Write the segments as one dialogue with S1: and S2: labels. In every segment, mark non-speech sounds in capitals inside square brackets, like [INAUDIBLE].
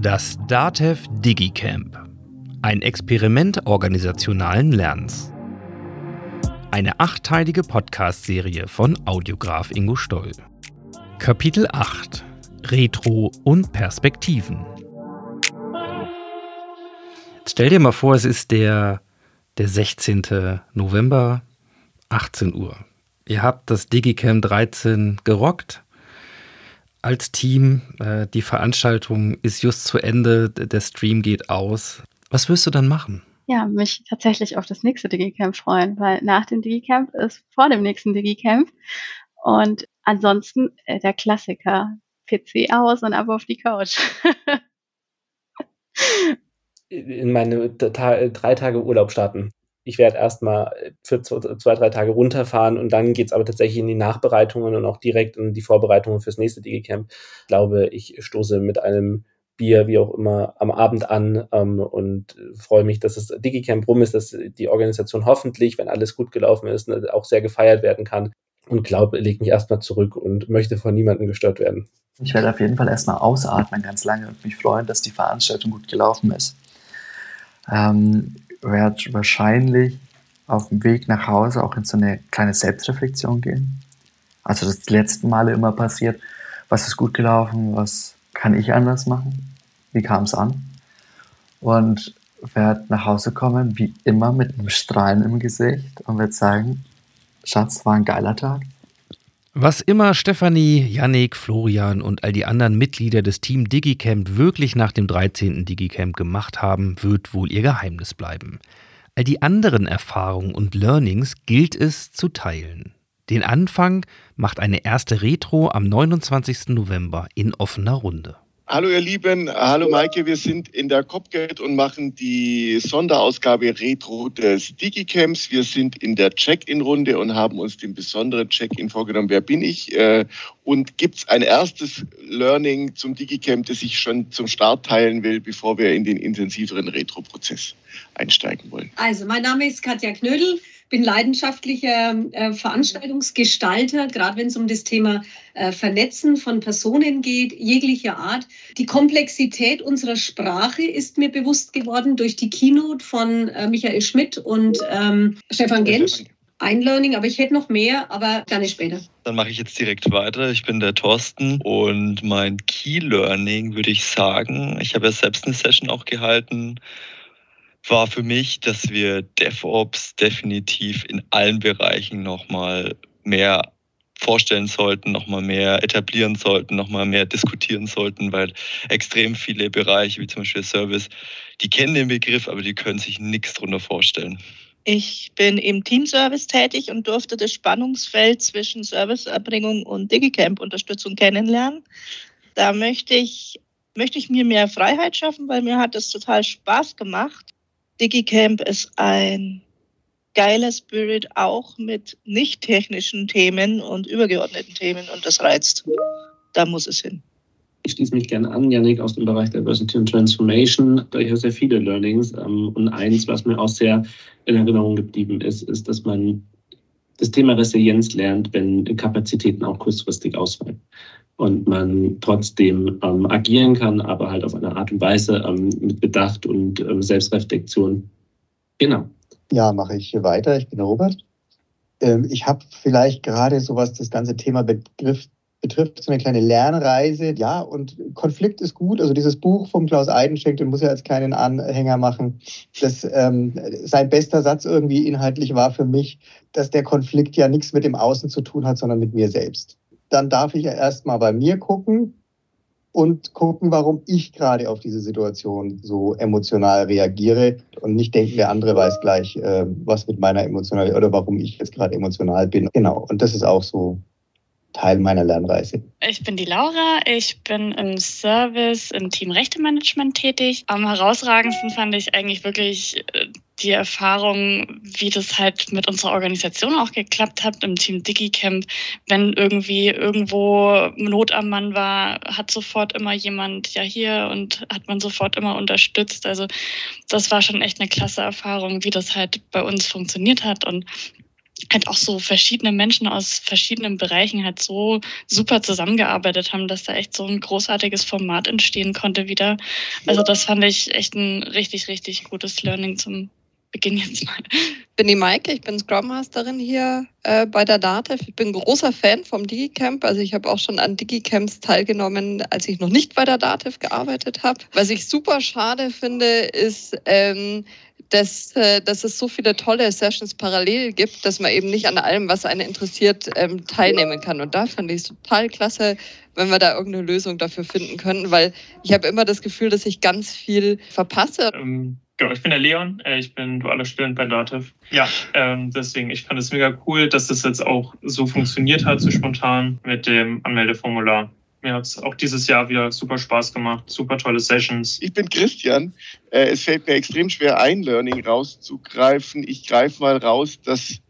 S1: Das DATEV DigiCamp. Ein Experiment organisationalen Lernens. Eine achtteilige Podcast-Serie von Audiograf Ingo Stoll. Kapitel 8 Retro und Perspektiven. Jetzt stell dir mal vor, es ist der, der 16. November, 18 Uhr. Ihr habt das DigiCamp 13 gerockt als Team. Äh, die Veranstaltung ist just zu Ende, der Stream geht aus. Was wirst du dann machen?
S2: Ja, mich tatsächlich auf das nächste Digicamp freuen, weil nach dem Digicamp ist vor dem nächsten Digicamp. Und ansonsten äh, der Klassiker, PC aus und ab auf die Couch. [LAUGHS]
S3: In meine drei Tage Urlaub starten ich werde erstmal für zwei, drei Tage runterfahren und dann geht es aber tatsächlich in die Nachbereitungen und auch direkt in die Vorbereitungen fürs nächste Digicamp. Ich glaube, ich stoße mit einem Bier, wie auch immer, am Abend an ähm, und freue mich, dass das Digicamp rum ist, dass die Organisation hoffentlich, wenn alles gut gelaufen ist, ne, auch sehr gefeiert werden kann. Und glaube, lege mich erstmal zurück und möchte von niemandem gestört werden.
S4: Ich werde auf jeden Fall erstmal ausatmen ganz lange und mich freuen, dass die Veranstaltung gut gelaufen ist. Ähm, werde wahrscheinlich auf dem Weg nach Hause auch in so eine kleine Selbstreflexion gehen. Also das die letzten Male immer passiert, was ist gut gelaufen, was kann ich anders machen, wie kam es an. Und werde nach Hause kommen, wie immer, mit einem Strahlen im Gesicht und werde sagen, Schatz, war ein geiler Tag.
S1: Was immer Stefanie, Yannick, Florian und all die anderen Mitglieder des Team DigiCamp wirklich nach dem 13. DigiCamp gemacht haben, wird wohl ihr Geheimnis bleiben. All die anderen Erfahrungen und Learnings gilt es zu teilen. Den Anfang macht eine erste Retro am 29. November in offener Runde.
S5: Hallo ihr Lieben, hallo Maike, wir sind in der Copgate und machen die Sonderausgabe Retro des Digicamps. Wir sind in der Check-in-Runde und haben uns den besonderen Check-in vorgenommen. Wer bin ich? Äh, und gibt es ein erstes Learning zum Digicamp, das ich schon zum Start teilen will, bevor wir in den intensiveren Retro-Prozess einsteigen wollen?
S6: Also, mein Name ist Katja Knödel bin leidenschaftlicher äh, Veranstaltungsgestalter, gerade wenn es um das Thema äh, Vernetzen von Personen geht, jeglicher Art. Die Komplexität unserer Sprache ist mir bewusst geworden durch die Keynote von äh, Michael Schmidt und ähm, Stefan Gensch. Ein Learning, aber ich hätte noch mehr, aber gerne später.
S7: Dann mache ich jetzt direkt weiter. Ich bin der Thorsten und mein Key Learning würde ich sagen, ich habe ja selbst eine Session auch gehalten war für mich, dass wir DevOps definitiv in allen Bereichen nochmal mehr vorstellen sollten, nochmal mehr etablieren sollten, nochmal mehr diskutieren sollten, weil extrem viele Bereiche, wie zum Beispiel Service, die kennen den Begriff, aber die können sich nichts darunter vorstellen.
S8: Ich bin im Teamservice tätig und durfte das Spannungsfeld zwischen Serviceerbringung und Digicamp-Unterstützung kennenlernen. Da möchte ich, möchte ich mir mehr Freiheit schaffen, weil mir hat es total Spaß gemacht, DigiCamp ist ein geiler Spirit auch mit nicht technischen Themen und übergeordneten Themen und das reizt. Da muss es hin.
S3: Ich schließe mich gerne an, Janik, aus dem Bereich Diversity and Transformation. Da ich habe sehr viele Learnings. Ähm, und eins, was mir auch sehr in Erinnerung geblieben ist, ist, dass man das Thema Resilienz lernt, wenn Kapazitäten auch kurzfristig ausfallen und man trotzdem ähm, agieren kann, aber halt auf eine Art und Weise ähm, mit Bedacht und ähm, Selbstreflexion. Genau.
S9: Ja, mache ich weiter. Ich bin der Robert. Ähm, ich habe vielleicht gerade so was das ganze Thema Begriff betrifft, so eine kleine Lernreise. Ja, und Konflikt ist gut. Also dieses Buch vom Klaus Eidenschenk, den muss er als keinen Anhänger machen. Das, ähm, sein bester Satz irgendwie inhaltlich war für mich, dass der Konflikt ja nichts mit dem Außen zu tun hat, sondern mit mir selbst dann darf ich ja erstmal bei mir gucken und gucken, warum ich gerade auf diese Situation so emotional reagiere und nicht denken, der andere weiß gleich, äh, was mit meiner emotionalen oder warum ich jetzt gerade emotional bin. Genau. Und das ist auch so Teil meiner Lernreise.
S10: Ich bin die Laura, ich bin im Service im Team Rechtemanagement tätig. Am herausragendsten fand ich eigentlich wirklich äh, die Erfahrung, wie das halt mit unserer Organisation auch geklappt hat im Team DigiCamp. Wenn irgendwie irgendwo Not am Mann war, hat sofort immer jemand ja hier und hat man sofort immer unterstützt. Also das war schon echt eine klasse Erfahrung, wie das halt bei uns funktioniert hat und halt auch so verschiedene Menschen aus verschiedenen Bereichen halt so super zusammengearbeitet haben, dass da echt so ein großartiges Format entstehen konnte wieder. Also das fand ich echt ein richtig, richtig gutes Learning zum Beginn jetzt mal.
S11: Bin die Maike, ich bin Scrum Masterin hier äh, bei der DATEV. Ich bin großer Fan vom DigiCamp. Also ich habe auch schon an DigiCamps teilgenommen, als ich noch nicht bei der DATEV gearbeitet habe. Was ich super schade finde, ist, ähm, dass, äh, dass es so viele tolle Sessions parallel gibt, dass man eben nicht an allem, was einen interessiert, ähm, teilnehmen kann. Und da fand ich es total klasse, wenn wir da irgendeine Lösung dafür finden könnten, weil ich habe immer das Gefühl, dass ich ganz viel verpasse.
S12: Ähm, genau, ich bin der Leon, äh, ich bin dualer Student bei Dativ. Ja, ähm, deswegen, ich fand es mega cool, dass das jetzt auch so funktioniert hat, so spontan mit dem Anmeldeformular mir hat es auch dieses Jahr wieder super Spaß gemacht, super tolle Sessions.
S5: Ich bin Christian. Äh, es fällt mir extrem schwer, ein Learning rauszugreifen. Ich greife mal raus, dass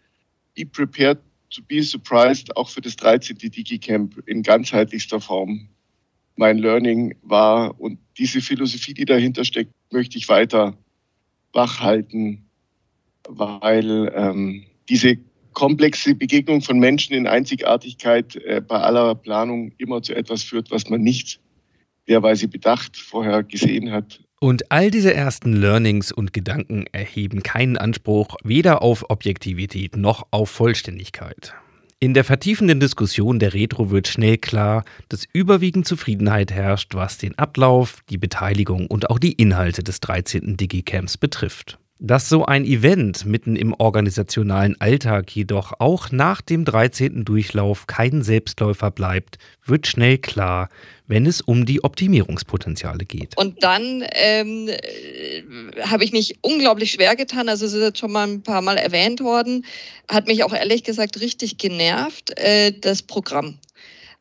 S5: Be Prepared to Be Surprised auch für das 13. DigiCamp in ganzheitlichster Form mein Learning war. Und diese Philosophie, die dahinter steckt, möchte ich weiter wachhalten, weil ähm, diese komplexe Begegnung von Menschen in Einzigartigkeit äh, bei aller Planung immer zu etwas führt, was man nicht derweise bedacht vorher gesehen hat.
S1: Und all diese ersten Learnings und Gedanken erheben keinen Anspruch weder auf Objektivität noch auf Vollständigkeit. In der vertiefenden Diskussion der Retro wird schnell klar, dass überwiegend Zufriedenheit herrscht, was den Ablauf, die Beteiligung und auch die Inhalte des 13. Digicamps betrifft. Dass so ein Event mitten im organisationalen Alltag jedoch auch nach dem 13. Durchlauf kein Selbstläufer bleibt, wird schnell klar, wenn es um die Optimierungspotenziale geht.
S11: Und dann ähm, habe ich mich unglaublich schwer getan, also es ist jetzt schon mal ein paar Mal erwähnt worden, hat mich auch ehrlich gesagt richtig genervt, äh, das Programm.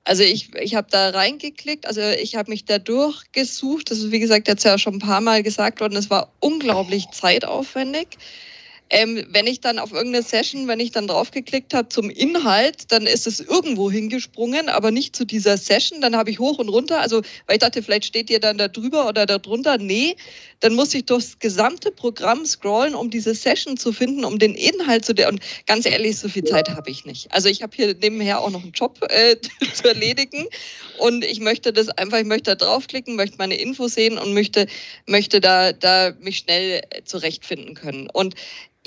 S11: Also ich, ich habe da reingeklickt, also ich habe mich da durchgesucht. Das ist, wie gesagt, jetzt ja schon ein paar Mal gesagt worden, es war unglaublich zeitaufwendig. Ähm, wenn ich dann auf irgendeine Session, wenn ich dann draufgeklickt habe zum Inhalt, dann ist es irgendwo hingesprungen, aber nicht zu dieser Session. Dann habe ich hoch und runter, also weil ich dachte, vielleicht steht ihr dann da drüber oder da drunter. Nee, dann muss ich durchs gesamte Programm scrollen, um diese Session zu finden, um den Inhalt zu der. Und ganz ehrlich, so viel Zeit habe ich nicht. Also ich habe hier nebenher auch noch einen Job äh, [LAUGHS] zu erledigen und ich möchte das einfach, ich möchte da draufklicken, möchte meine Infos sehen und möchte, möchte da, da mich schnell zurechtfinden können. Und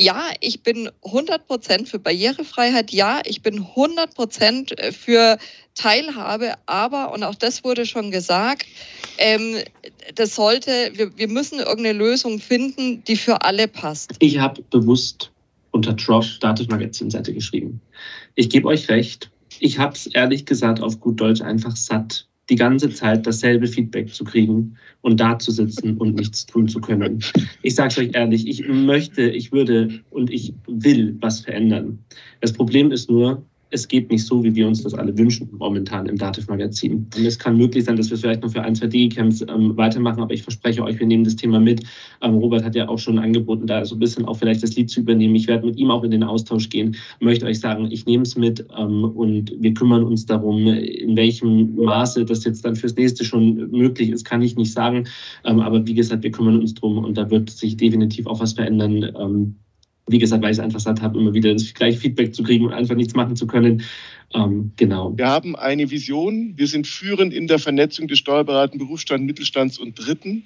S11: ja, ich bin 100% für Barrierefreiheit, ja, ich bin 100% für Teilhabe, aber, und auch das wurde schon gesagt, ähm, das sollte, wir, wir müssen irgendeine Lösung finden, die für alle passt.
S13: Ich habe bewusst unter Trosh Dativ Magazinseite geschrieben. Ich gebe euch recht, ich habe es ehrlich gesagt auf gut Deutsch einfach satt, die ganze Zeit dasselbe Feedback zu kriegen und da zu sitzen und nichts tun zu können. Ich sage es euch ehrlich, ich möchte, ich würde und ich will was verändern. Das Problem ist nur, es geht nicht so, wie wir uns das alle wünschen, momentan im Dativ-Magazin. Und es kann möglich sein, dass wir vielleicht noch für ein, zwei Digicamps ähm, weitermachen, aber ich verspreche euch, wir nehmen das Thema mit. Ähm, Robert hat ja auch schon angeboten, da so ein bisschen auch vielleicht das Lied zu übernehmen. Ich werde mit ihm auch in den Austausch gehen, möchte euch sagen, ich nehme es mit ähm, und wir kümmern uns darum, in welchem Maße das jetzt dann fürs nächste schon möglich ist, kann ich nicht sagen. Ähm, aber wie gesagt, wir kümmern uns drum und da wird sich definitiv auch was verändern ähm, wie gesagt, weil ich es einfach satt habe, immer wieder das gleiche Feedback zu kriegen und einfach nichts machen zu können. Ähm, genau.
S5: Wir haben eine Vision. Wir sind führend in der Vernetzung des steuerberatenden Berufsstands, Mittelstands und Dritten.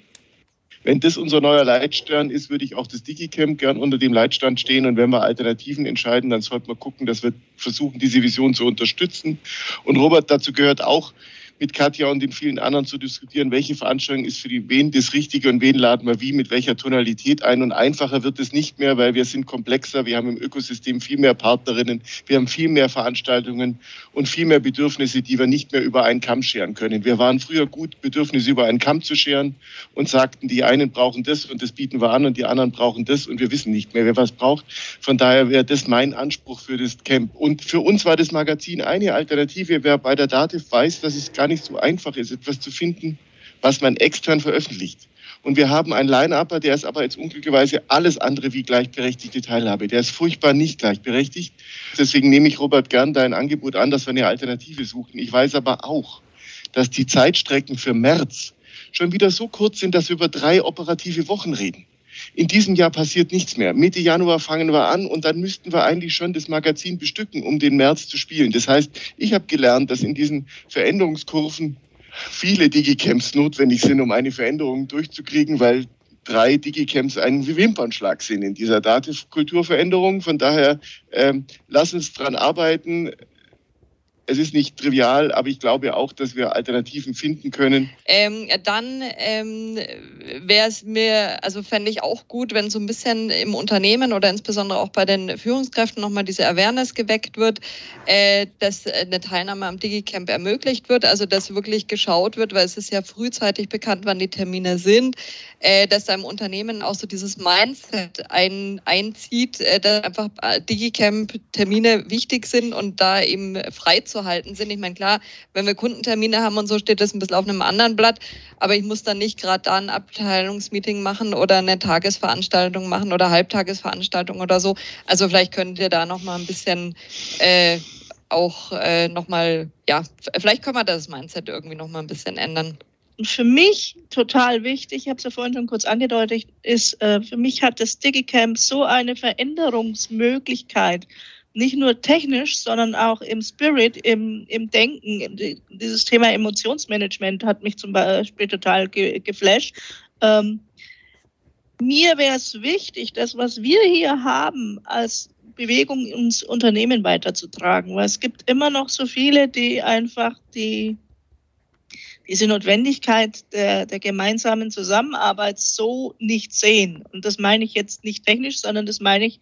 S5: Wenn das unser neuer Leitstern ist, würde ich auch das DigiCamp gern unter dem Leitstand stehen. Und wenn wir Alternativen entscheiden, dann sollten wir gucken, dass wir versuchen, diese Vision zu unterstützen. Und Robert, dazu gehört auch, mit Katja und den vielen anderen zu diskutieren, welche Veranstaltung ist für die wen das Richtige und wen laden wir wie mit welcher Tonalität ein. Und einfacher wird es nicht mehr, weil wir sind komplexer, wir haben im Ökosystem viel mehr Partnerinnen, wir haben viel mehr Veranstaltungen und viel mehr Bedürfnisse, die wir nicht mehr über einen Kamm scheren können. Wir waren früher gut, Bedürfnisse über einen Kamm zu scheren und sagten, die einen brauchen das und das bieten wir an und die anderen brauchen das und wir wissen nicht mehr, wer was braucht. Von daher wäre das mein Anspruch für das Camp. Und für uns war das Magazin eine Alternative. Wer bei der Dativ weiß, dass es gar gar nicht so einfach ist, etwas zu finden, was man extern veröffentlicht. Und wir haben einen Line-Upper, der ist aber jetzt unglücklicherweise alles andere wie gleichberechtigte Teilhabe. Der ist furchtbar nicht gleichberechtigt. Deswegen nehme ich, Robert, gern dein Angebot an, dass wir eine Alternative suchen. Ich weiß aber auch, dass die Zeitstrecken für März schon wieder so kurz sind, dass wir über drei operative Wochen reden. In diesem Jahr passiert nichts mehr. Mitte Januar fangen wir an und dann müssten wir eigentlich schon das Magazin bestücken, um den März zu spielen. Das heißt, ich habe gelernt, dass in diesen Veränderungskurven viele Digicamps notwendig sind, um eine Veränderung durchzukriegen, weil drei Digicamps ein Wimpernschlag sind in dieser Dativ-Kulturveränderung. Von daher ähm, lass uns dran arbeiten es ist nicht trivial, aber ich glaube auch, dass wir Alternativen finden können.
S11: Ähm, dann ähm, wäre es mir, also fände ich auch gut, wenn so ein bisschen im Unternehmen oder insbesondere auch bei den Führungskräften nochmal diese Awareness geweckt wird, äh, dass eine Teilnahme am DigiCamp ermöglicht wird, also dass wirklich geschaut wird, weil es ist ja frühzeitig bekannt, wann die Termine sind, äh, dass da im Unternehmen auch so dieses Mindset ein, einzieht, äh, dass einfach äh, DigiCamp-Termine wichtig sind und da eben frei zu halten sind. Ich meine, klar, wenn wir Kundentermine haben und so, steht das ein bisschen auf einem anderen Blatt, aber ich muss dann nicht gerade da ein Abteilungsmeeting machen oder eine Tagesveranstaltung machen oder Halbtagesveranstaltung oder so. Also vielleicht könnt ihr da nochmal ein bisschen äh, auch äh, nochmal, ja, vielleicht können wir das Mindset irgendwie nochmal ein bisschen ändern.
S8: Für mich total wichtig, ich habe es ja vorhin schon kurz angedeutet, ist, äh, für mich hat das DigiCamp so eine Veränderungsmöglichkeit nicht nur technisch, sondern auch im Spirit, im, im Denken. Dieses Thema Emotionsmanagement hat mich zum Beispiel total ge geflasht. Ähm, mir wäre es wichtig, das, was wir hier haben, als Bewegung ins Unternehmen weiterzutragen, weil es gibt immer noch so viele, die einfach die, diese Notwendigkeit der, der gemeinsamen Zusammenarbeit so nicht sehen. Und das meine ich jetzt nicht technisch, sondern das meine ich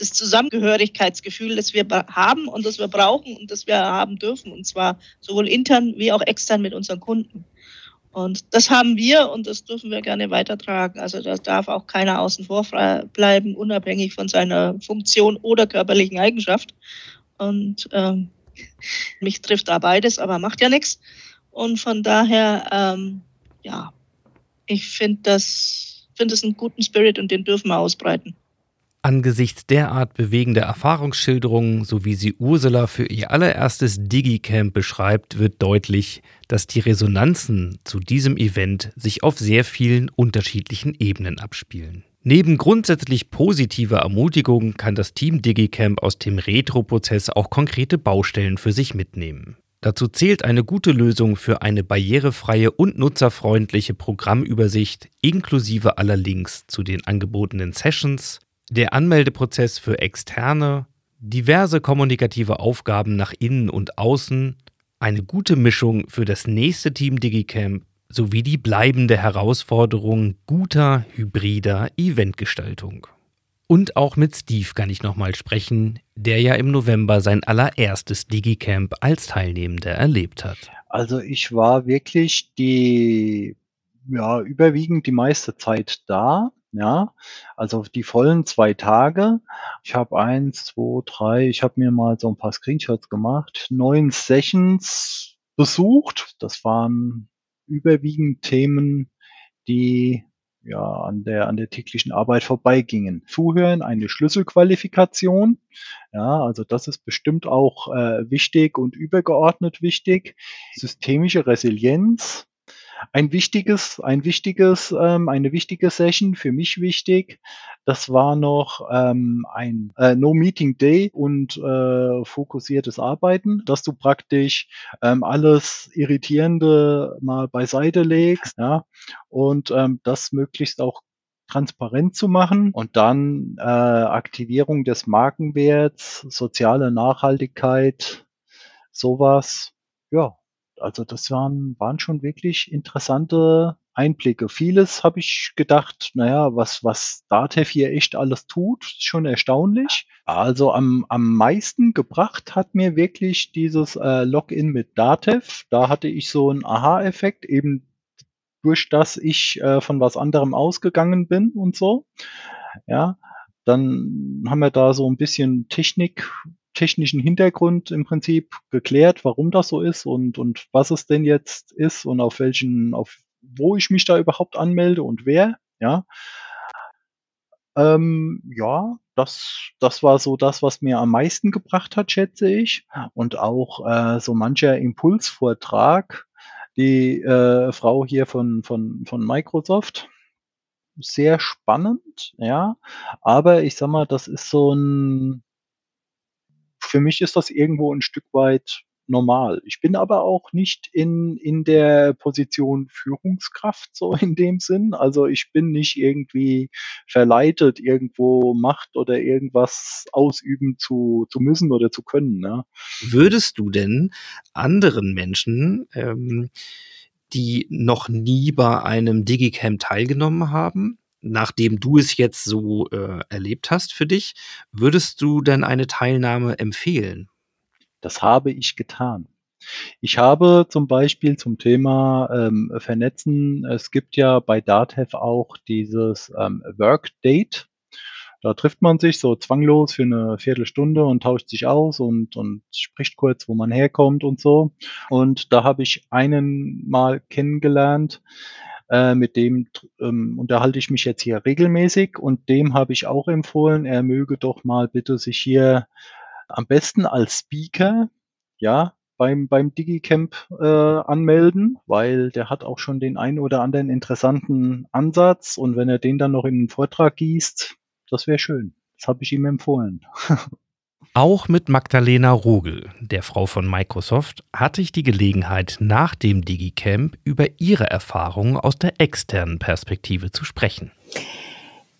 S8: das Zusammengehörigkeitsgefühl, das wir haben und das wir brauchen und das wir haben dürfen. Und zwar sowohl intern wie auch extern mit unseren Kunden. Und das haben wir und das dürfen wir gerne weitertragen. Also da darf auch keiner außen vor bleiben, unabhängig von seiner Funktion oder körperlichen Eigenschaft. Und ähm, [LAUGHS] mich trifft da beides, aber macht ja nichts. Und von daher, ähm, ja, ich finde das, finde es einen guten Spirit und den dürfen wir ausbreiten.
S1: Angesichts derart bewegender Erfahrungsschilderungen, so wie sie Ursula für ihr allererstes Digicamp beschreibt, wird deutlich, dass die Resonanzen zu diesem Event sich auf sehr vielen unterschiedlichen Ebenen abspielen. Neben grundsätzlich positiver Ermutigung kann das Team Digicamp aus dem Retro-Prozess auch konkrete Baustellen für sich mitnehmen. Dazu zählt eine gute Lösung für eine barrierefreie und nutzerfreundliche Programmübersicht inklusive aller Links zu den angebotenen Sessions, der Anmeldeprozess für Externe, diverse kommunikative Aufgaben nach innen und außen, eine gute Mischung für das nächste Team Digicamp sowie die bleibende Herausforderung guter hybrider Eventgestaltung. Und auch mit Steve kann ich nochmal sprechen, der ja im November sein allererstes Digicamp als Teilnehmender erlebt hat.
S14: Also ich war wirklich die, ja, überwiegend die meiste Zeit da. Ja, also die vollen zwei Tage. Ich habe eins, zwei, drei, ich habe mir mal so ein paar Screenshots gemacht, neun Sessions besucht. Das waren überwiegend Themen, die ja an der an der täglichen Arbeit vorbeigingen. Zuhören, eine Schlüsselqualifikation. Ja, also das ist bestimmt auch äh, wichtig und übergeordnet wichtig. Systemische Resilienz, ein wichtiges, ein wichtiges, ähm, eine wichtige Session für mich wichtig. Das war noch ähm, ein äh, No Meeting Day und äh, fokussiertes Arbeiten, dass du praktisch ähm, alles Irritierende mal beiseite legst, ja, und ähm, das möglichst auch transparent zu machen und dann äh, Aktivierung des Markenwerts, soziale Nachhaltigkeit, sowas. Ja, also das waren, waren schon wirklich interessante Einblicke. Vieles habe ich gedacht, naja, was, was Datev hier echt alles tut, schon erstaunlich. Also am, am meisten gebracht hat mir wirklich dieses äh, Login mit Datev. Da hatte ich so einen Aha-Effekt, eben durch das ich äh, von was anderem ausgegangen bin und so. Ja, dann haben wir da so ein bisschen Technik technischen Hintergrund im Prinzip geklärt, warum das so ist und, und was es denn jetzt ist und auf welchen, auf wo ich mich da überhaupt anmelde und wer, ja. Ähm, ja, das, das war so das, was mir am meisten gebracht hat, schätze ich. Und auch äh, so mancher Impulsvortrag, die äh, Frau hier von, von, von Microsoft, sehr spannend, ja. Aber ich sag mal, das ist so ein, für mich ist das irgendwo ein Stück weit normal. Ich bin aber auch nicht in, in der Position Führungskraft, so in dem Sinn. Also ich bin nicht irgendwie verleitet, irgendwo Macht oder irgendwas ausüben zu, zu müssen oder zu können. Ne?
S1: Würdest du denn anderen Menschen, ähm, die noch nie bei einem Digicamp teilgenommen haben, nachdem du es jetzt so äh, erlebt hast für dich, würdest du denn eine Teilnahme empfehlen?
S14: Das habe ich getan. Ich habe zum Beispiel zum Thema ähm, Vernetzen, es gibt ja bei DATEV auch dieses ähm, Workdate. Da trifft man sich so zwanglos für eine Viertelstunde und tauscht sich aus und, und spricht kurz, wo man herkommt und so. Und da habe ich einen mal kennengelernt, äh, mit dem ähm, unterhalte ich mich jetzt hier regelmäßig und dem habe ich auch empfohlen, er möge doch mal bitte sich hier am besten als Speaker, ja, beim, beim Digicamp äh, anmelden, weil der hat auch schon den einen oder anderen interessanten Ansatz und wenn er den dann noch in einen Vortrag gießt, das wäre schön. Das habe ich ihm empfohlen. [LAUGHS]
S1: Auch mit Magdalena Rogel, der Frau von Microsoft, hatte ich die Gelegenheit, nach dem Digicamp über ihre Erfahrungen aus der externen Perspektive zu sprechen.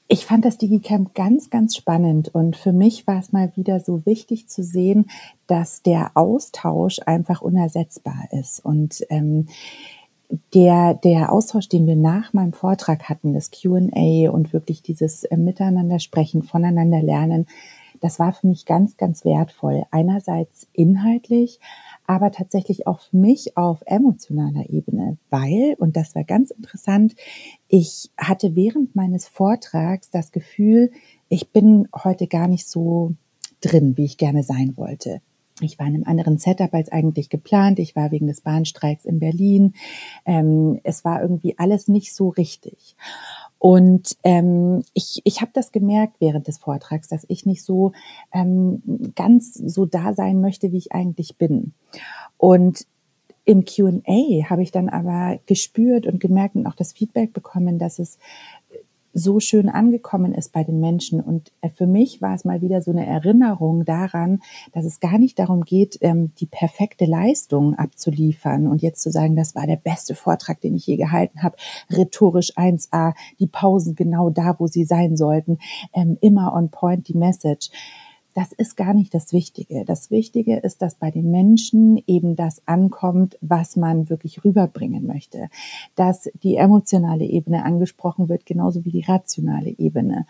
S15: Ich fand das Digicamp ganz, ganz spannend und für mich war es mal wieder so wichtig zu sehen, dass der Austausch einfach unersetzbar ist und ähm, der, der Austausch, den wir nach meinem Vortrag hatten, das Q&A und wirklich dieses äh, Miteinander sprechen, voneinander lernen, das war für mich ganz, ganz wertvoll. Einerseits inhaltlich, aber tatsächlich auch für mich auf emotionaler Ebene, weil, und das war ganz interessant, ich hatte während meines Vortrags das Gefühl, ich bin heute gar nicht so drin, wie ich gerne sein wollte. Ich war in einem anderen Setup als eigentlich geplant. Ich war wegen des Bahnstreiks in Berlin. Ähm, es war irgendwie alles nicht so richtig. Und ähm, ich, ich habe das gemerkt während des Vortrags, dass ich nicht so ähm, ganz so da sein möchte, wie ich eigentlich bin. Und im QA habe ich dann aber gespürt und gemerkt und auch das Feedback bekommen, dass es so schön angekommen ist bei den Menschen. Und äh, für mich war es mal wieder so eine Erinnerung daran, dass es gar nicht darum geht, ähm, die perfekte Leistung abzuliefern und jetzt zu sagen, das war der beste Vortrag, den ich je gehalten habe, rhetorisch 1a, die Pausen genau da, wo sie sein sollten, ähm, immer on point die Message das ist gar nicht das Wichtige. Das Wichtige ist, dass bei den Menschen eben das ankommt, was man wirklich rüberbringen möchte. Dass die emotionale Ebene angesprochen wird, genauso wie die rationale Ebene.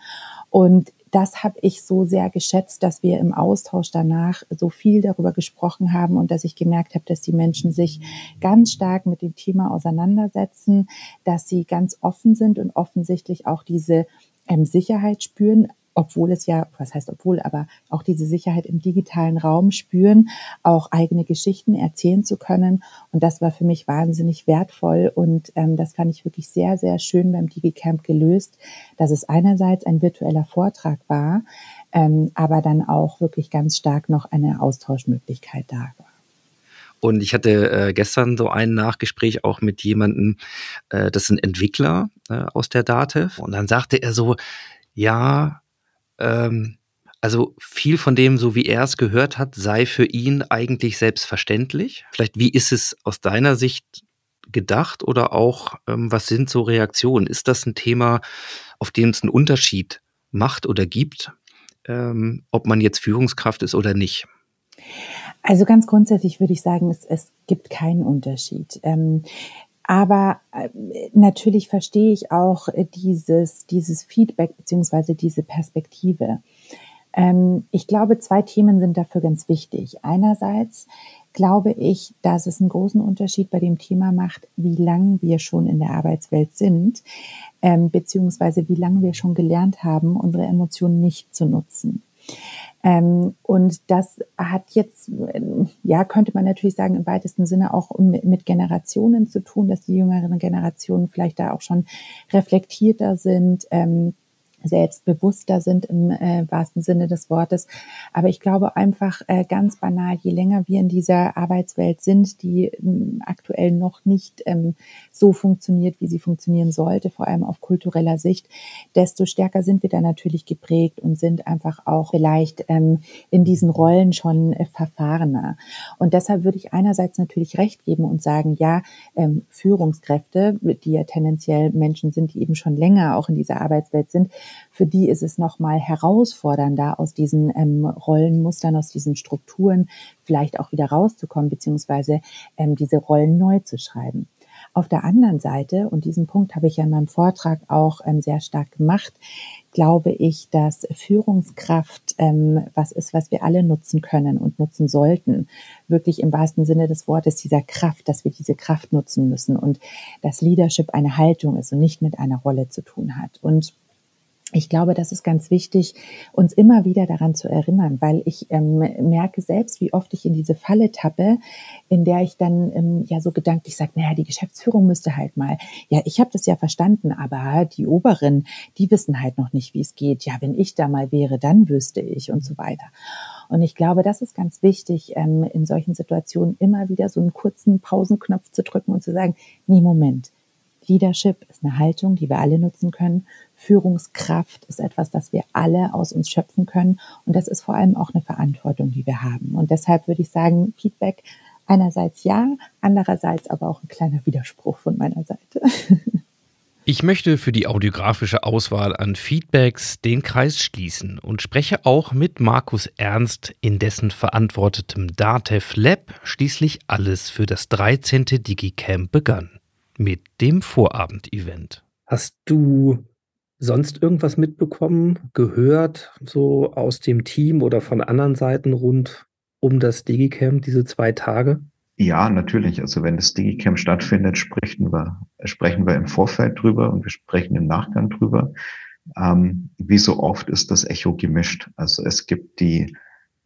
S15: Und das habe ich so sehr geschätzt, dass wir im Austausch danach so viel darüber gesprochen haben und dass ich gemerkt habe, dass die Menschen sich ganz stark mit dem Thema auseinandersetzen, dass sie ganz offen sind und offensichtlich auch diese ähm, Sicherheit spüren, obwohl es ja, was heißt obwohl, aber auch diese Sicherheit im digitalen Raum spüren, auch eigene Geschichten erzählen zu können. Und das war für mich wahnsinnig wertvoll und ähm, das fand ich wirklich sehr, sehr schön beim DigiCamp gelöst, dass es einerseits ein virtueller Vortrag war, ähm, aber dann auch wirklich ganz stark noch eine Austauschmöglichkeit da war.
S1: Und ich hatte äh, gestern so ein Nachgespräch auch mit jemandem, äh, das ist ein Entwickler äh, aus der Datev. Und dann sagte er so, ja, ähm, also viel von dem, so wie er es gehört hat, sei für ihn eigentlich selbstverständlich. Vielleicht, wie ist es aus deiner Sicht gedacht oder auch, ähm, was sind so Reaktionen? Ist das ein Thema, auf dem es einen Unterschied macht oder gibt, ähm, ob man jetzt Führungskraft ist oder nicht?
S15: Also ganz grundsätzlich würde ich sagen, es, es gibt keinen Unterschied. Ähm, aber äh, natürlich verstehe ich auch äh, dieses, dieses Feedback beziehungsweise diese Perspektive. Ähm, ich glaube, zwei Themen sind dafür ganz wichtig. Einerseits glaube ich, dass es einen großen Unterschied bei dem Thema macht, wie lange wir schon in der Arbeitswelt sind, ähm, beziehungsweise wie lange wir schon gelernt haben, unsere Emotionen nicht zu nutzen. Ähm, und das hat jetzt, ja, könnte man natürlich sagen, im weitesten Sinne auch mit Generationen zu tun, dass die jüngeren Generationen vielleicht da auch schon reflektierter sind, ähm, selbstbewusster sind im äh, wahrsten Sinne des Wortes. Aber ich glaube einfach äh, ganz banal, je länger wir in dieser Arbeitswelt sind, die ähm, aktuell noch nicht ähm, so funktioniert, wie sie funktionieren sollte, vor allem auf kultureller Sicht, desto stärker sind wir da natürlich geprägt und sind einfach auch vielleicht ähm, in diesen Rollen schon äh, verfahrener. Und deshalb würde ich einerseits natürlich recht geben und sagen, ja, ähm, Führungskräfte, die ja tendenziell Menschen sind, die eben schon länger auch in dieser Arbeitswelt sind, für die ist es nochmal herausfordernder, aus diesen ähm, Rollenmustern, aus diesen Strukturen vielleicht auch wieder rauszukommen, beziehungsweise ähm, diese Rollen neu zu schreiben. Auf der anderen Seite, und diesen Punkt habe ich ja in meinem Vortrag auch ähm, sehr stark gemacht, glaube ich, dass Führungskraft ähm, was ist, was wir alle nutzen können und nutzen sollten. Wirklich im wahrsten Sinne des Wortes dieser Kraft, dass wir diese Kraft nutzen müssen und dass Leadership eine Haltung ist und nicht mit einer Rolle zu tun hat. Und ich glaube, das ist ganz wichtig, uns immer wieder daran zu erinnern, weil ich ähm, merke selbst, wie oft ich in diese Falle tappe, in der ich dann ähm, ja so gedanklich sage, naja, die Geschäftsführung müsste halt mal, ja, ich habe das ja verstanden, aber die Oberen, die wissen halt noch nicht, wie es geht. Ja, wenn ich da mal wäre, dann wüsste ich und so weiter. Und ich glaube, das ist ganz wichtig, ähm, in solchen Situationen immer wieder so einen kurzen Pausenknopf zu drücken und zu sagen, nee, Moment, Leadership ist eine Haltung, die wir alle nutzen können. Führungskraft ist etwas, das wir alle aus uns schöpfen können. Und das ist vor allem auch eine Verantwortung, die wir haben. Und deshalb würde ich sagen, Feedback einerseits ja, andererseits aber auch ein kleiner Widerspruch von meiner Seite. [LAUGHS]
S1: Ich möchte für die audiografische Auswahl an Feedbacks den Kreis schließen und spreche auch mit Markus Ernst, in dessen verantwortetem DATEV Lab schließlich alles für das 13. DigiCamp begann mit dem Vorabendevent.
S3: Hast du sonst irgendwas mitbekommen, gehört, so aus dem Team oder von anderen Seiten rund um das Digicamp, diese zwei Tage?
S16: Ja, natürlich. Also wenn das Digicamp stattfindet, sprechen wir, sprechen wir im Vorfeld drüber und wir sprechen im Nachgang drüber. Ähm, wie so oft ist das Echo gemischt. Also es gibt die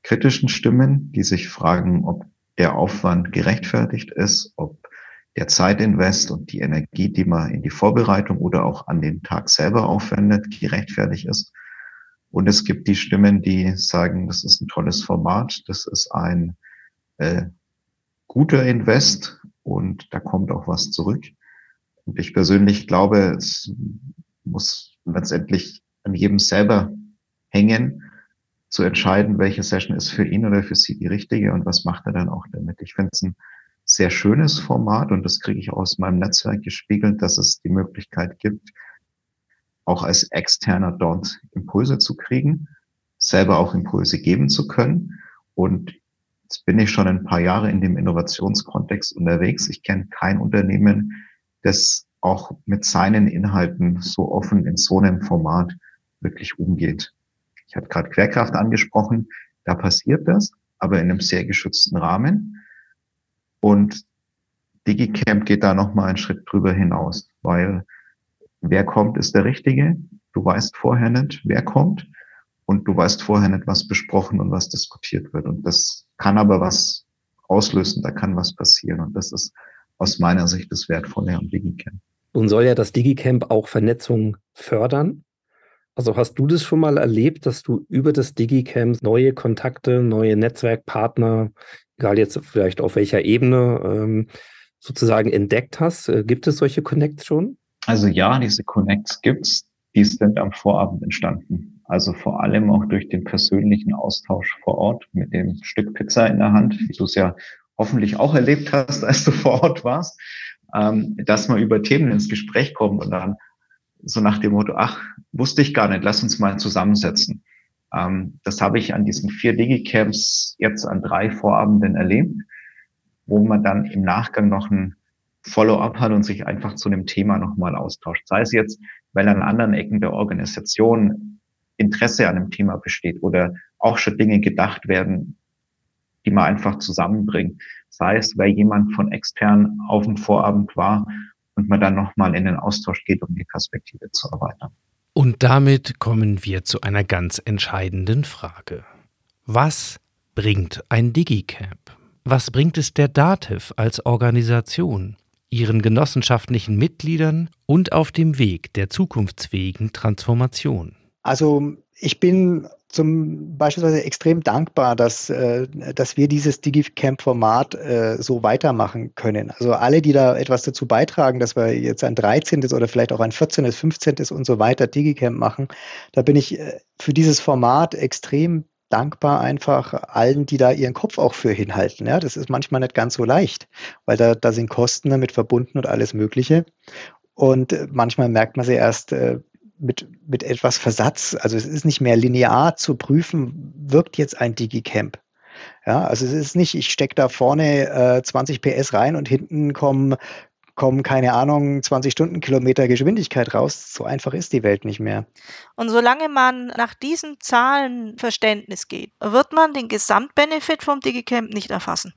S16: kritischen Stimmen, die sich fragen, ob der Aufwand gerechtfertigt ist, ob der Zeitinvest und die Energie, die man in die Vorbereitung oder auch an den Tag selber aufwendet, gerechtfertigt ist. Und es gibt die Stimmen, die sagen, das ist ein tolles Format, das ist ein äh, guter Invest und da kommt auch was zurück. Und ich persönlich glaube, es muss letztendlich an jedem selber hängen, zu entscheiden, welche Session ist für ihn oder für sie die richtige und was macht er dann auch damit. Ich finde es ein sehr schönes Format und das kriege ich aus meinem Netzwerk gespiegelt, dass es die Möglichkeit gibt, auch als externer dort Impulse zu kriegen, selber auch Impulse geben zu können. Und jetzt bin ich schon ein paar Jahre in dem Innovationskontext unterwegs. Ich kenne kein Unternehmen, das auch mit seinen Inhalten so offen in so einem Format wirklich umgeht. Ich habe gerade Querkraft angesprochen, da passiert das, aber in einem sehr geschützten Rahmen. Und DigiCamp geht da nochmal einen Schritt drüber hinaus, weil wer kommt, ist der Richtige. Du weißt vorher nicht, wer kommt. Und du weißt vorher nicht, was besprochen und was diskutiert wird. Und das kann aber was auslösen, da kann was passieren. Und das ist aus meiner Sicht das Wertvolle am DigiCamp.
S3: Und soll ja das DigiCamp auch Vernetzung fördern? Also hast du das schon mal erlebt, dass du über das DigiCamp neue Kontakte, neue Netzwerkpartner egal jetzt vielleicht auf welcher Ebene, ähm, sozusagen entdeckt hast? Äh, gibt es solche Connects schon?
S16: Also ja, diese Connects gibt's. Die sind am Vorabend entstanden. Also vor allem auch durch den persönlichen Austausch vor Ort mit dem Stück Pizza in der Hand, wie du es ja hoffentlich auch erlebt hast, [LAUGHS] als du vor Ort warst, ähm, dass man über Themen ins Gespräch kommt und dann so nach dem Motto, ach, wusste ich gar nicht, lass uns mal zusammensetzen. Ähm, das habe ich an diesen vier Digicamps jetzt an drei Vorabenden erlebt, wo man dann im Nachgang noch ein Follow-up hat und sich einfach zu einem Thema nochmal austauscht. Sei es jetzt, weil an anderen Ecken der Organisation Interesse an einem Thema besteht oder auch schon Dinge gedacht werden, die man einfach zusammenbringt. Sei es, weil jemand von extern auf dem Vorabend war und man dann nochmal in den Austausch geht, um die Perspektive zu erweitern.
S1: Und damit kommen wir zu einer ganz entscheidenden Frage. Was bringt ein Digicamp? Was bringt es der DATEV als Organisation, ihren genossenschaftlichen Mitgliedern und auf dem Weg der zukunftsfähigen Transformation?
S9: Also ich bin zum beispielsweise extrem dankbar, dass, äh, dass wir dieses DigiCamp-Format äh, so weitermachen können. Also alle, die da etwas dazu beitragen, dass wir jetzt ein 13. oder vielleicht auch ein 14., 15. und so weiter DigiCamp machen, da bin ich äh, für dieses Format extrem dankbar einfach allen, die da ihren Kopf auch für hinhalten. Ja, das ist manchmal nicht ganz so leicht, weil da, da sind Kosten damit verbunden und alles Mögliche. Und äh, manchmal merkt man sie erst äh, mit, mit etwas Versatz. Also es ist nicht mehr linear zu prüfen, wirkt jetzt ein Digicamp. Ja, also es ist nicht, ich stecke da vorne äh, 20 PS rein und hinten kommen, kommen, keine Ahnung, 20 Stundenkilometer Geschwindigkeit raus. So einfach ist die Welt nicht mehr.
S17: Und solange man nach diesem Zahlenverständnis geht, wird man den Gesamtbenefit vom Digicamp nicht erfassen.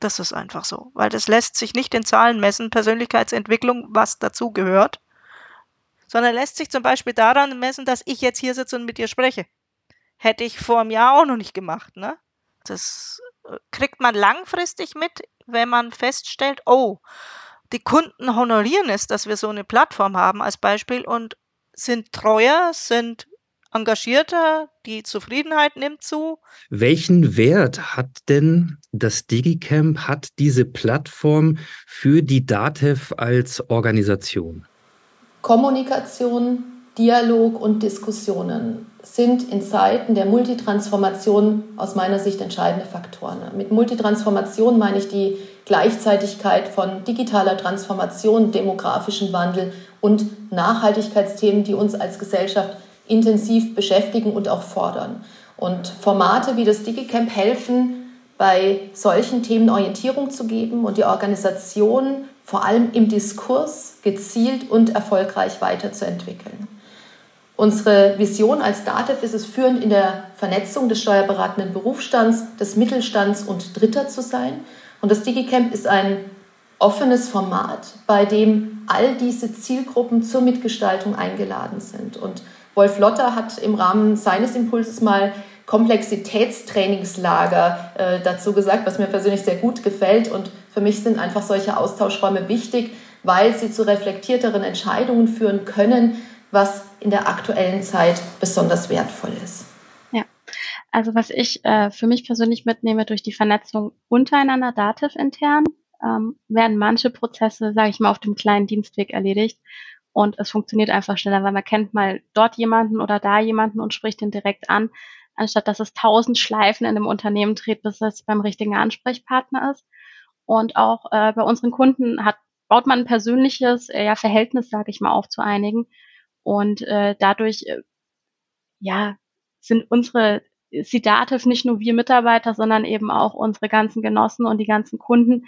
S17: Das ist einfach so, weil das lässt sich nicht in Zahlen messen, Persönlichkeitsentwicklung, was dazu gehört, sondern lässt sich zum Beispiel daran messen, dass ich jetzt hier sitze und mit dir spreche. Hätte ich vor einem Jahr auch noch nicht gemacht. Ne? Das äh, kriegt man langfristig mit, wenn man feststellt, oh, die Kunden honorieren es, dass wir so eine Plattform haben als Beispiel und sind treuer, sind engagierter, die Zufriedenheit nimmt zu.
S1: Welchen Wert hat denn das DigiCamp, hat diese Plattform für die DATEV als Organisation?
S18: Kommunikation, Dialog und Diskussionen sind in Zeiten der Multitransformation aus meiner Sicht entscheidende Faktoren. Mit Multitransformation meine ich die Gleichzeitigkeit von digitaler Transformation, demografischem Wandel und Nachhaltigkeitsthemen, die uns als Gesellschaft intensiv beschäftigen und auch fordern. Und Formate wie das DigiCamp helfen, bei solchen Themen Orientierung zu geben und die Organisation vor allem im Diskurs gezielt und erfolgreich weiterzuentwickeln. Unsere Vision als DATEV ist es, führend in der Vernetzung des steuerberatenden Berufsstands, des Mittelstands und Dritter zu sein. Und das DigiCamp ist ein offenes Format, bei dem all diese Zielgruppen zur Mitgestaltung eingeladen sind. Und Wolf Lotter hat im Rahmen seines Impulses mal Komplexitätstrainingslager äh, dazu gesagt, was mir persönlich sehr gut gefällt. Und für mich sind einfach solche Austauschräume wichtig, weil sie zu reflektierteren Entscheidungen führen können, was in der aktuellen Zeit besonders wertvoll ist.
S2: Ja, also was ich äh, für mich persönlich mitnehme durch die Vernetzung untereinander, Dativ intern, ähm, werden manche Prozesse, sage ich mal, auf dem kleinen Dienstweg erledigt und es funktioniert einfach schneller, weil man kennt mal dort jemanden oder da jemanden und spricht den direkt an, anstatt dass es tausend Schleifen in einem Unternehmen dreht, bis es beim richtigen Ansprechpartner ist. Und auch äh, bei unseren Kunden hat, baut man ein persönliches äh, ja, Verhältnis, sage ich mal, auf zu einigen. Und äh, dadurch äh, ja, sind unsere Sidativ nicht nur wir Mitarbeiter, sondern eben auch unsere ganzen Genossen und die ganzen Kunden,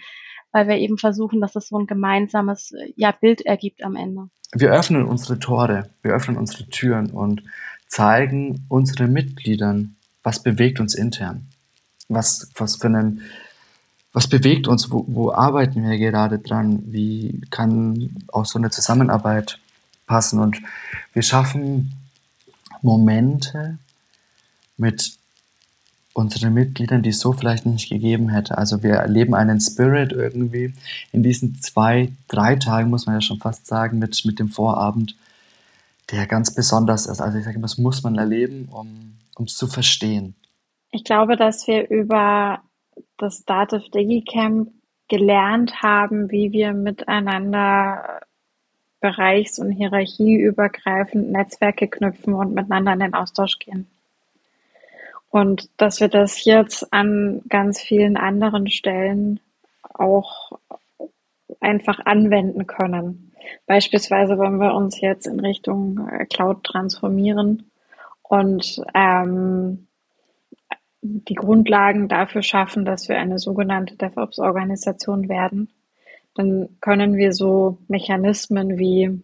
S2: weil wir eben versuchen, dass es so ein gemeinsames ja, Bild ergibt am Ende.
S4: Wir öffnen unsere Tore, wir öffnen unsere Türen und zeigen unseren Mitgliedern, was bewegt uns intern, was, was für einen, was bewegt uns, wo, wo arbeiten wir gerade dran, wie kann auch so eine Zusammenarbeit passen? Und wir schaffen Momente mit unseren Mitgliedern, die es so vielleicht nicht gegeben hätte. Also wir erleben einen Spirit irgendwie in diesen zwei, drei Tagen, muss man ja schon fast sagen, mit, mit dem Vorabend, der ganz besonders ist. Also ich sage, das muss man erleben, um es zu verstehen.
S19: Ich glaube, dass wir über das Dativ DigiCamp gelernt haben, wie wir miteinander bereichs- und hierarchieübergreifend Netzwerke knüpfen und miteinander in den Austausch gehen. Und dass wir das jetzt an ganz vielen anderen Stellen auch einfach anwenden können. Beispielsweise, wenn wir uns jetzt in Richtung äh, Cloud transformieren und ähm, die Grundlagen dafür schaffen, dass wir eine sogenannte DevOps-Organisation werden, dann können wir so Mechanismen wie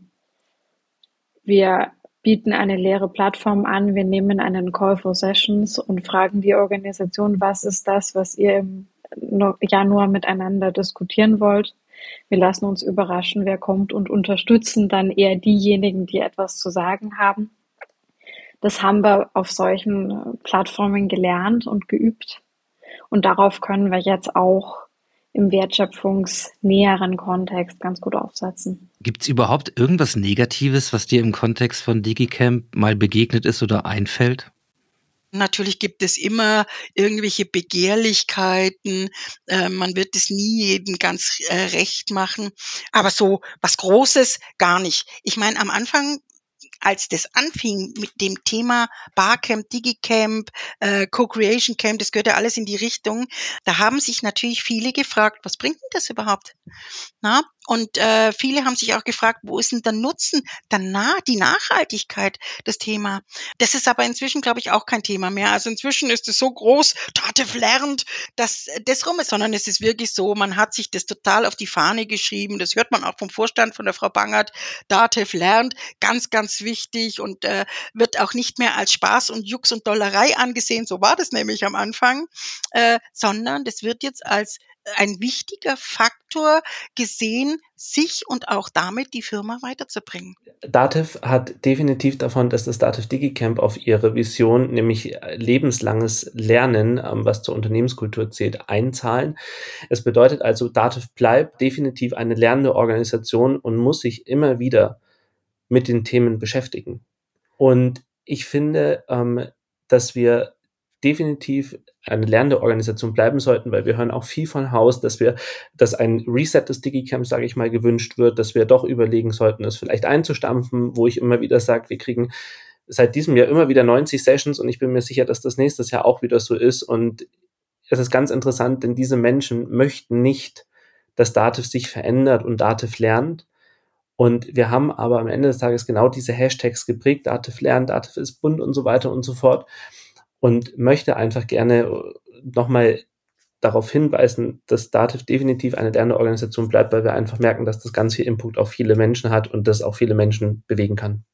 S19: wir bieten eine leere Plattform an, wir nehmen einen Call for Sessions und fragen die Organisation, was ist das, was ihr im Januar miteinander diskutieren wollt. Wir lassen uns überraschen, wer kommt und unterstützen dann eher diejenigen, die etwas zu sagen haben. Das haben wir auf solchen Plattformen gelernt und geübt. Und darauf können wir jetzt auch im wertschöpfungsnäheren Kontext ganz gut aufsetzen.
S1: Gibt es überhaupt irgendwas Negatives, was dir im Kontext von DigiCamp mal begegnet ist oder einfällt?
S20: Natürlich gibt es immer irgendwelche Begehrlichkeiten. Äh, man wird es nie jedem ganz äh, recht machen. Aber so was Großes gar nicht. Ich meine, am Anfang als das anfing mit dem Thema Barcamp, Digicamp, äh, Co-Creation Camp, das gehört ja alles in die Richtung, da haben sich natürlich viele gefragt, was bringt denn das überhaupt? Na? Und äh, viele haben sich auch gefragt, wo ist denn der Nutzen, danach die Nachhaltigkeit, das Thema. Das ist aber inzwischen, glaube ich, auch kein Thema mehr. Also inzwischen ist es so groß, Tatev lernt, dass das rum ist, sondern es ist wirklich so, man hat sich das total auf die Fahne geschrieben. Das hört man auch vom Vorstand von der Frau Bangert. Datev lernt, ganz, ganz wichtig und äh, wird auch nicht mehr als Spaß und Jux und Dollerei angesehen. So war das nämlich am Anfang, äh, sondern das wird jetzt als ein wichtiger Faktor gesehen, sich und auch damit die Firma weiterzubringen.
S3: Dativ hat definitiv davon, dass das Dativ DigiCamp auf ihre Vision, nämlich lebenslanges Lernen, ähm, was zur Unternehmenskultur zählt, einzahlen. Es bedeutet also, Dativ bleibt definitiv eine lernende Organisation und muss sich immer wieder mit den Themen beschäftigen. Und ich finde, ähm, dass wir definitiv eine lernende Organisation bleiben sollten, weil wir hören auch viel von Haus, dass wir, dass ein Reset des Digicamps, sage ich mal, gewünscht wird, dass wir doch überlegen sollten, es vielleicht einzustampfen, wo ich immer wieder sage, wir kriegen seit diesem Jahr immer wieder 90 Sessions und ich bin mir sicher, dass das nächstes Jahr auch wieder so ist und es ist ganz interessant, denn diese Menschen möchten nicht, dass Dativ sich verändert und Dativ lernt. Und wir haben aber am Ende des Tages genau diese Hashtags geprägt, Dativ lernt, Dativ ist bunt und so weiter und so fort und möchte einfach gerne äh, nochmal darauf hinweisen, dass Dativ definitiv eine Lernorganisation bleibt, weil wir einfach merken, dass das ganz viel Input auf viele Menschen hat und das auch viele Menschen bewegen kann.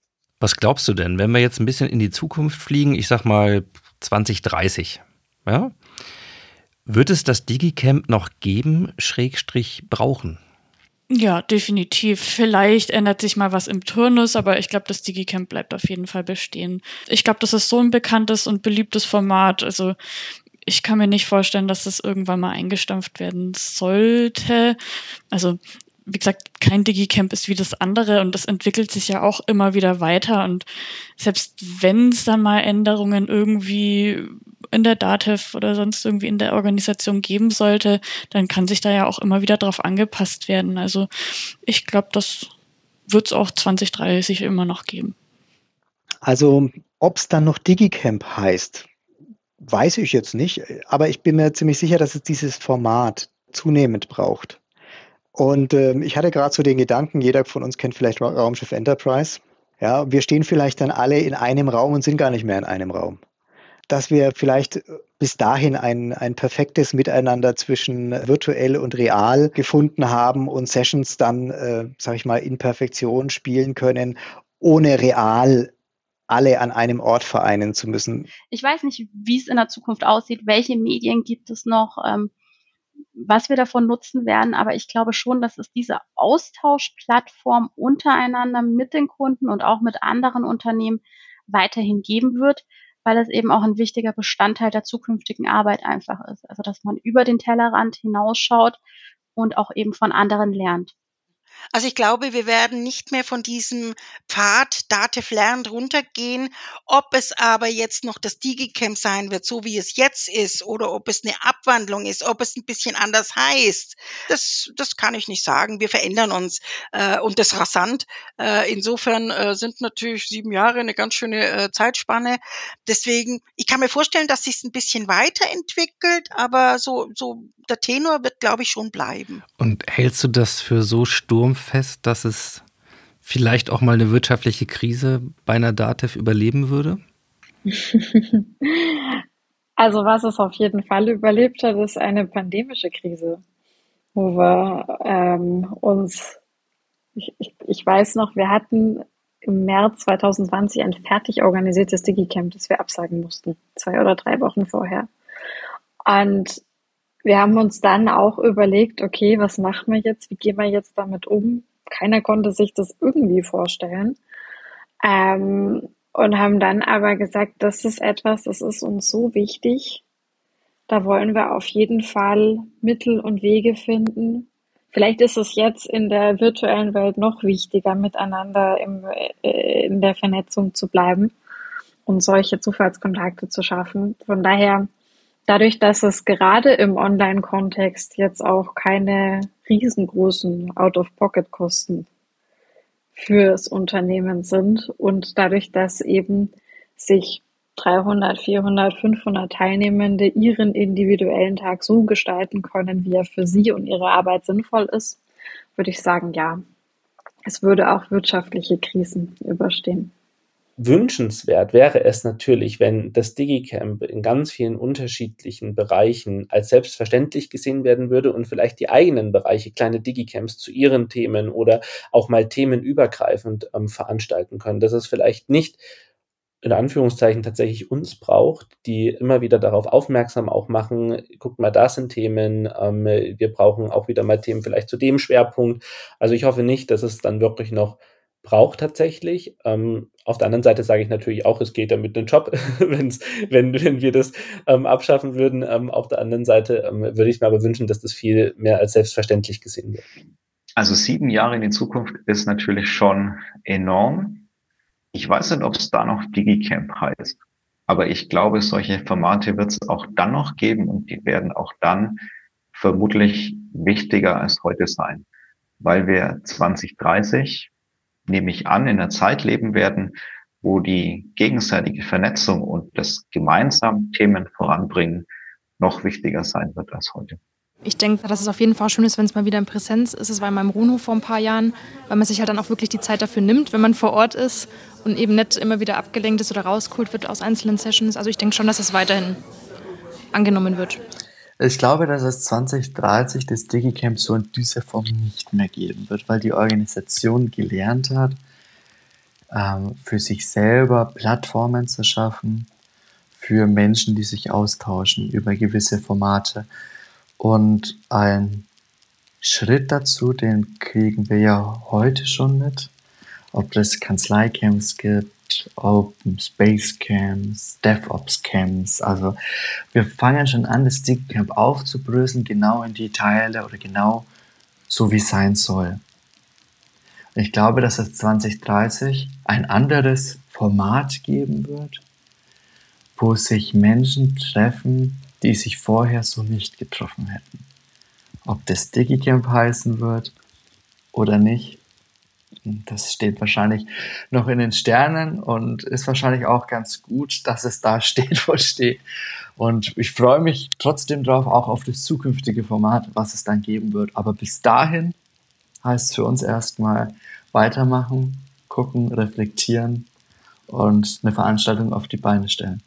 S1: Was glaubst du denn, wenn wir jetzt ein bisschen in die Zukunft fliegen, ich sag mal 2030, ja? Wird es das Digicamp noch geben, Schrägstrich brauchen?
S10: Ja, definitiv. Vielleicht ändert sich mal was im Turnus, aber ich glaube, das Digicamp bleibt auf jeden Fall bestehen. Ich glaube, das ist so ein bekanntes und beliebtes Format. Also ich kann mir nicht vorstellen, dass das irgendwann mal eingestampft werden sollte. Also wie gesagt, kein Digicamp ist wie das andere und das entwickelt sich ja auch immer wieder weiter. Und selbst wenn es dann mal Änderungen irgendwie in der DATEV oder sonst irgendwie in der Organisation geben sollte, dann kann sich da ja auch immer wieder drauf angepasst werden. Also ich glaube, das wird es auch 2030 immer noch geben.
S21: Also ob es dann noch Digicamp heißt, weiß ich jetzt nicht, aber ich bin mir ziemlich sicher, dass es dieses Format zunehmend braucht. Und ähm, ich hatte gerade so den Gedanken, jeder von uns kennt vielleicht Raumschiff Enterprise. Ja, wir stehen vielleicht dann alle in einem Raum und sind gar nicht mehr in einem Raum. Dass wir vielleicht bis dahin ein, ein perfektes Miteinander zwischen virtuell und real gefunden haben und Sessions dann, äh, sag ich mal, in Perfektion spielen können, ohne real alle an einem Ort vereinen zu müssen.
S2: Ich weiß nicht, wie es in der Zukunft aussieht, welche Medien gibt es noch. Ähm, was wir davon nutzen werden. Aber ich glaube schon, dass es diese Austauschplattform untereinander mit den Kunden und auch mit anderen Unternehmen weiterhin geben wird, weil es eben auch ein wichtiger Bestandteil der zukünftigen Arbeit einfach ist. Also dass man über den Tellerrand hinausschaut und auch eben von anderen lernt.
S20: Also ich glaube, wir werden nicht mehr von diesem Pfad Dativ lernt runtergehen. Ob es aber jetzt noch das Digicamp sein wird, so wie es jetzt ist, oder ob es eine Abwandlung ist, ob es ein bisschen anders heißt, das, das kann ich nicht sagen. Wir verändern uns äh, und das rasant. Äh, insofern äh, sind natürlich sieben Jahre eine ganz schöne äh, Zeitspanne. Deswegen, ich kann mir vorstellen, dass sich ein bisschen weiterentwickelt, aber so, so der Tenor wird, glaube ich, schon bleiben.
S1: Und hältst du das für so sturmfest, dass es vielleicht auch mal eine wirtschaftliche Krise bei einer DATEV überleben würde? [LAUGHS]
S19: Also was es auf jeden Fall überlebt hat, ist eine pandemische Krise, wo wir ähm, uns, ich, ich, ich weiß noch, wir hatten im März 2020 ein fertig organisiertes Digicamp, das wir absagen mussten, zwei oder drei Wochen vorher. Und wir haben uns dann auch überlegt, okay, was machen wir jetzt? Wie gehen wir jetzt damit um? Keiner konnte sich das irgendwie vorstellen. Ähm, und haben dann aber gesagt, das ist etwas, das ist uns so wichtig. Da wollen wir auf jeden Fall Mittel und Wege finden. Vielleicht ist es jetzt in der virtuellen Welt noch wichtiger, miteinander im, äh, in der Vernetzung zu bleiben und solche Zufallskontakte zu schaffen. Von daher, dadurch, dass es gerade im Online-Kontext jetzt auch keine riesengroßen Out-of-Pocket-Kosten fürs Unternehmen sind und dadurch, dass eben sich 300, 400, 500 Teilnehmende ihren individuellen Tag so gestalten können, wie er für sie und ihre Arbeit sinnvoll ist, würde ich sagen, ja, es würde auch wirtschaftliche Krisen überstehen.
S3: Wünschenswert wäre es natürlich, wenn das Digicamp in ganz vielen unterschiedlichen Bereichen als selbstverständlich gesehen werden würde und vielleicht die eigenen Bereiche, kleine Digicamps zu ihren Themen oder auch mal themenübergreifend ähm, veranstalten können. Dass es vielleicht nicht in Anführungszeichen tatsächlich uns braucht, die immer wieder darauf aufmerksam auch machen, guckt mal, das sind Themen, ähm, wir brauchen auch wieder mal Themen vielleicht zu dem Schwerpunkt. Also ich hoffe nicht, dass es dann wirklich noch braucht tatsächlich. Ähm, auf der anderen Seite sage ich natürlich auch, es geht damit den Job, [LAUGHS] wenn's, wenn, wenn wir das ähm, abschaffen würden. Ähm, auf der anderen Seite ähm, würde ich mir aber wünschen, dass das viel mehr als selbstverständlich gesehen wird.
S16: Also sieben Jahre in die Zukunft ist natürlich schon enorm. Ich weiß nicht, ob es da noch Digicamp heißt, aber ich glaube, solche Formate wird es auch dann noch geben und die werden auch dann vermutlich wichtiger als heute sein, weil wir 2030 nehme ich an, in einer Zeit leben werden, wo die gegenseitige Vernetzung und das gemeinsam Themen voranbringen noch wichtiger sein wird als heute.
S22: Ich denke, dass es auf jeden Fall schön ist, wenn es mal wieder in Präsenz ist. Es war in meinem Runo vor ein paar Jahren, weil man sich halt dann auch wirklich die Zeit dafür nimmt, wenn man vor Ort ist und eben nicht immer wieder abgelenkt ist oder rausgeholt wird aus einzelnen Sessions. Also ich denke schon, dass es weiterhin angenommen wird.
S4: Ich glaube, dass es 2030 das Digicamp so in dieser Form nicht mehr geben wird, weil die Organisation gelernt hat, ähm, für sich selber Plattformen zu schaffen, für Menschen, die sich austauschen über gewisse Formate und ein Schritt dazu, den kriegen wir ja heute schon mit. Ob das Kanzleicamps gibt, Open Space Camps, DevOps Camps. Also wir fangen schon an, das Camp aufzubröseln, genau in die Teile oder genau so wie es sein soll. Ich glaube, dass es 2030 ein anderes Format geben wird, wo sich Menschen treffen, die sich vorher so nicht getroffen hätten. Ob das Digicamp heißen wird oder nicht, das steht wahrscheinlich noch in den Sternen und ist wahrscheinlich auch ganz gut, dass es da [LAUGHS] steht, wo es steht. Und ich freue mich trotzdem drauf, auch auf das zukünftige Format, was es dann geben wird. Aber bis dahin heißt es für uns erstmal weitermachen, gucken, reflektieren und eine Veranstaltung auf die Beine stellen.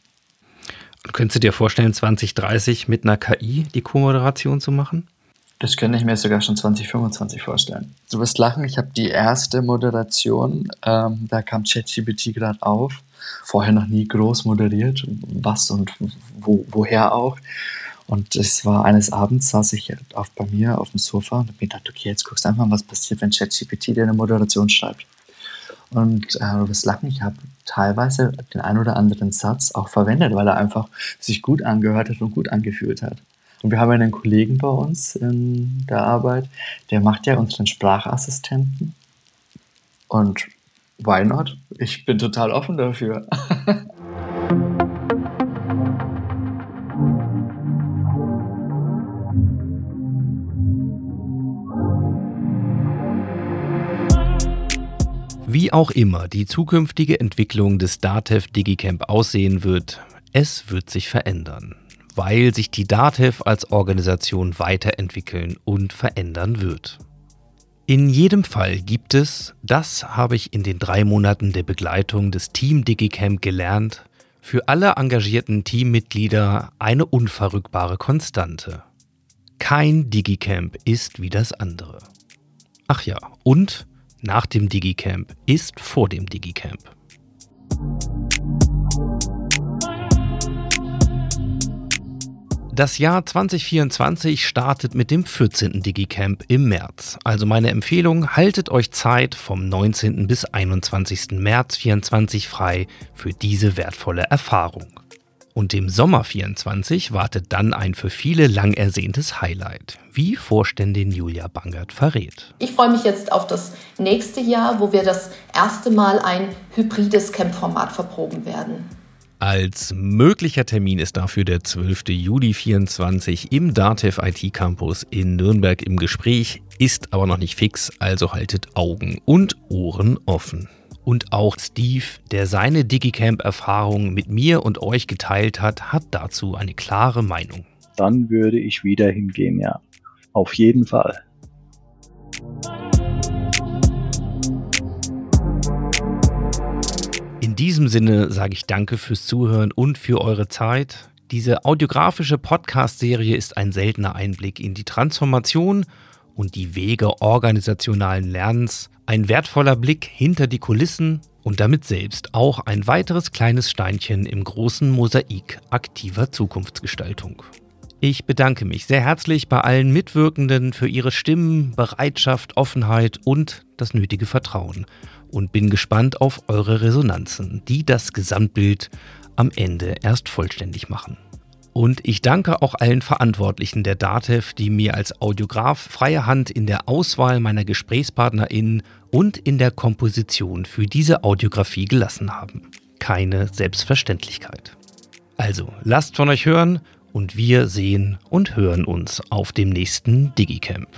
S1: Könntest du dir vorstellen, 2030 mit einer KI die Co-Moderation zu machen?
S4: Das könnte ich mir sogar schon 2025 vorstellen. Du wirst lachen, ich habe die erste Moderation, ähm, da kam ChatGPT gerade auf. Vorher noch nie groß moderiert, was und wo, woher auch. Und es war eines Abends, saß ich auf, bei mir auf dem Sofa und habe mir gedacht, okay, jetzt guckst einfach mal, was passiert, wenn ChatGPT dir eine Moderation schreibt. Und äh, du wirst lachen, ich habe teilweise den ein oder anderen Satz auch verwendet, weil er einfach sich gut angehört hat und gut angefühlt hat. Und wir haben einen Kollegen bei uns in der Arbeit, der macht ja unseren Sprachassistenten. Und why not? Ich bin total offen dafür. [LAUGHS]
S1: Wie auch immer die zukünftige Entwicklung des DATEV DigiCamp aussehen wird, es wird sich verändern, weil sich die DATEV als Organisation weiterentwickeln und verändern wird. In jedem Fall gibt es, das habe ich in den drei Monaten der Begleitung des Team DigiCamp gelernt, für alle engagierten Teammitglieder eine unverrückbare Konstante. Kein DigiCamp ist wie das andere. Ach ja, und nach dem Digicamp ist vor dem Digicamp. Das Jahr 2024 startet mit dem 14. Digicamp im März. Also meine Empfehlung, haltet euch Zeit vom 19. bis 21. März 2024 frei für diese wertvolle Erfahrung. Und im Sommer 24 wartet dann ein für viele lang ersehntes Highlight, wie Vorständin Julia Bangert verrät.
S18: Ich freue mich jetzt auf das nächste Jahr, wo wir das erste Mal ein hybrides Camp-Format verproben werden.
S1: Als möglicher Termin ist dafür der 12. Juli 24 im Datev IT Campus in Nürnberg im Gespräch, ist aber noch nicht fix, also haltet Augen und Ohren offen. Und auch Steve, der seine Digicamp-Erfahrung mit mir und euch geteilt hat, hat dazu eine klare Meinung.
S14: Dann würde ich wieder hingehen, ja. Auf jeden Fall.
S1: Diesem Sinne sage ich danke fürs Zuhören und für eure Zeit. Diese audiografische Podcast-Serie ist ein seltener Einblick in die Transformation und die Wege organisationalen Lernens, ein wertvoller Blick hinter die Kulissen und damit selbst auch ein weiteres kleines Steinchen im großen Mosaik aktiver Zukunftsgestaltung. Ich bedanke mich sehr herzlich bei allen Mitwirkenden für ihre Stimmen, Bereitschaft, Offenheit und das nötige Vertrauen und bin gespannt auf eure Resonanzen, die das Gesamtbild am Ende erst vollständig machen. Und ich danke auch allen Verantwortlichen der DATEV, die mir als Audiograf freie Hand in der Auswahl meiner GesprächspartnerInnen und in der Komposition für diese Audiografie gelassen haben. Keine Selbstverständlichkeit. Also, lasst von euch hören und wir sehen und hören uns auf dem nächsten Digicamp.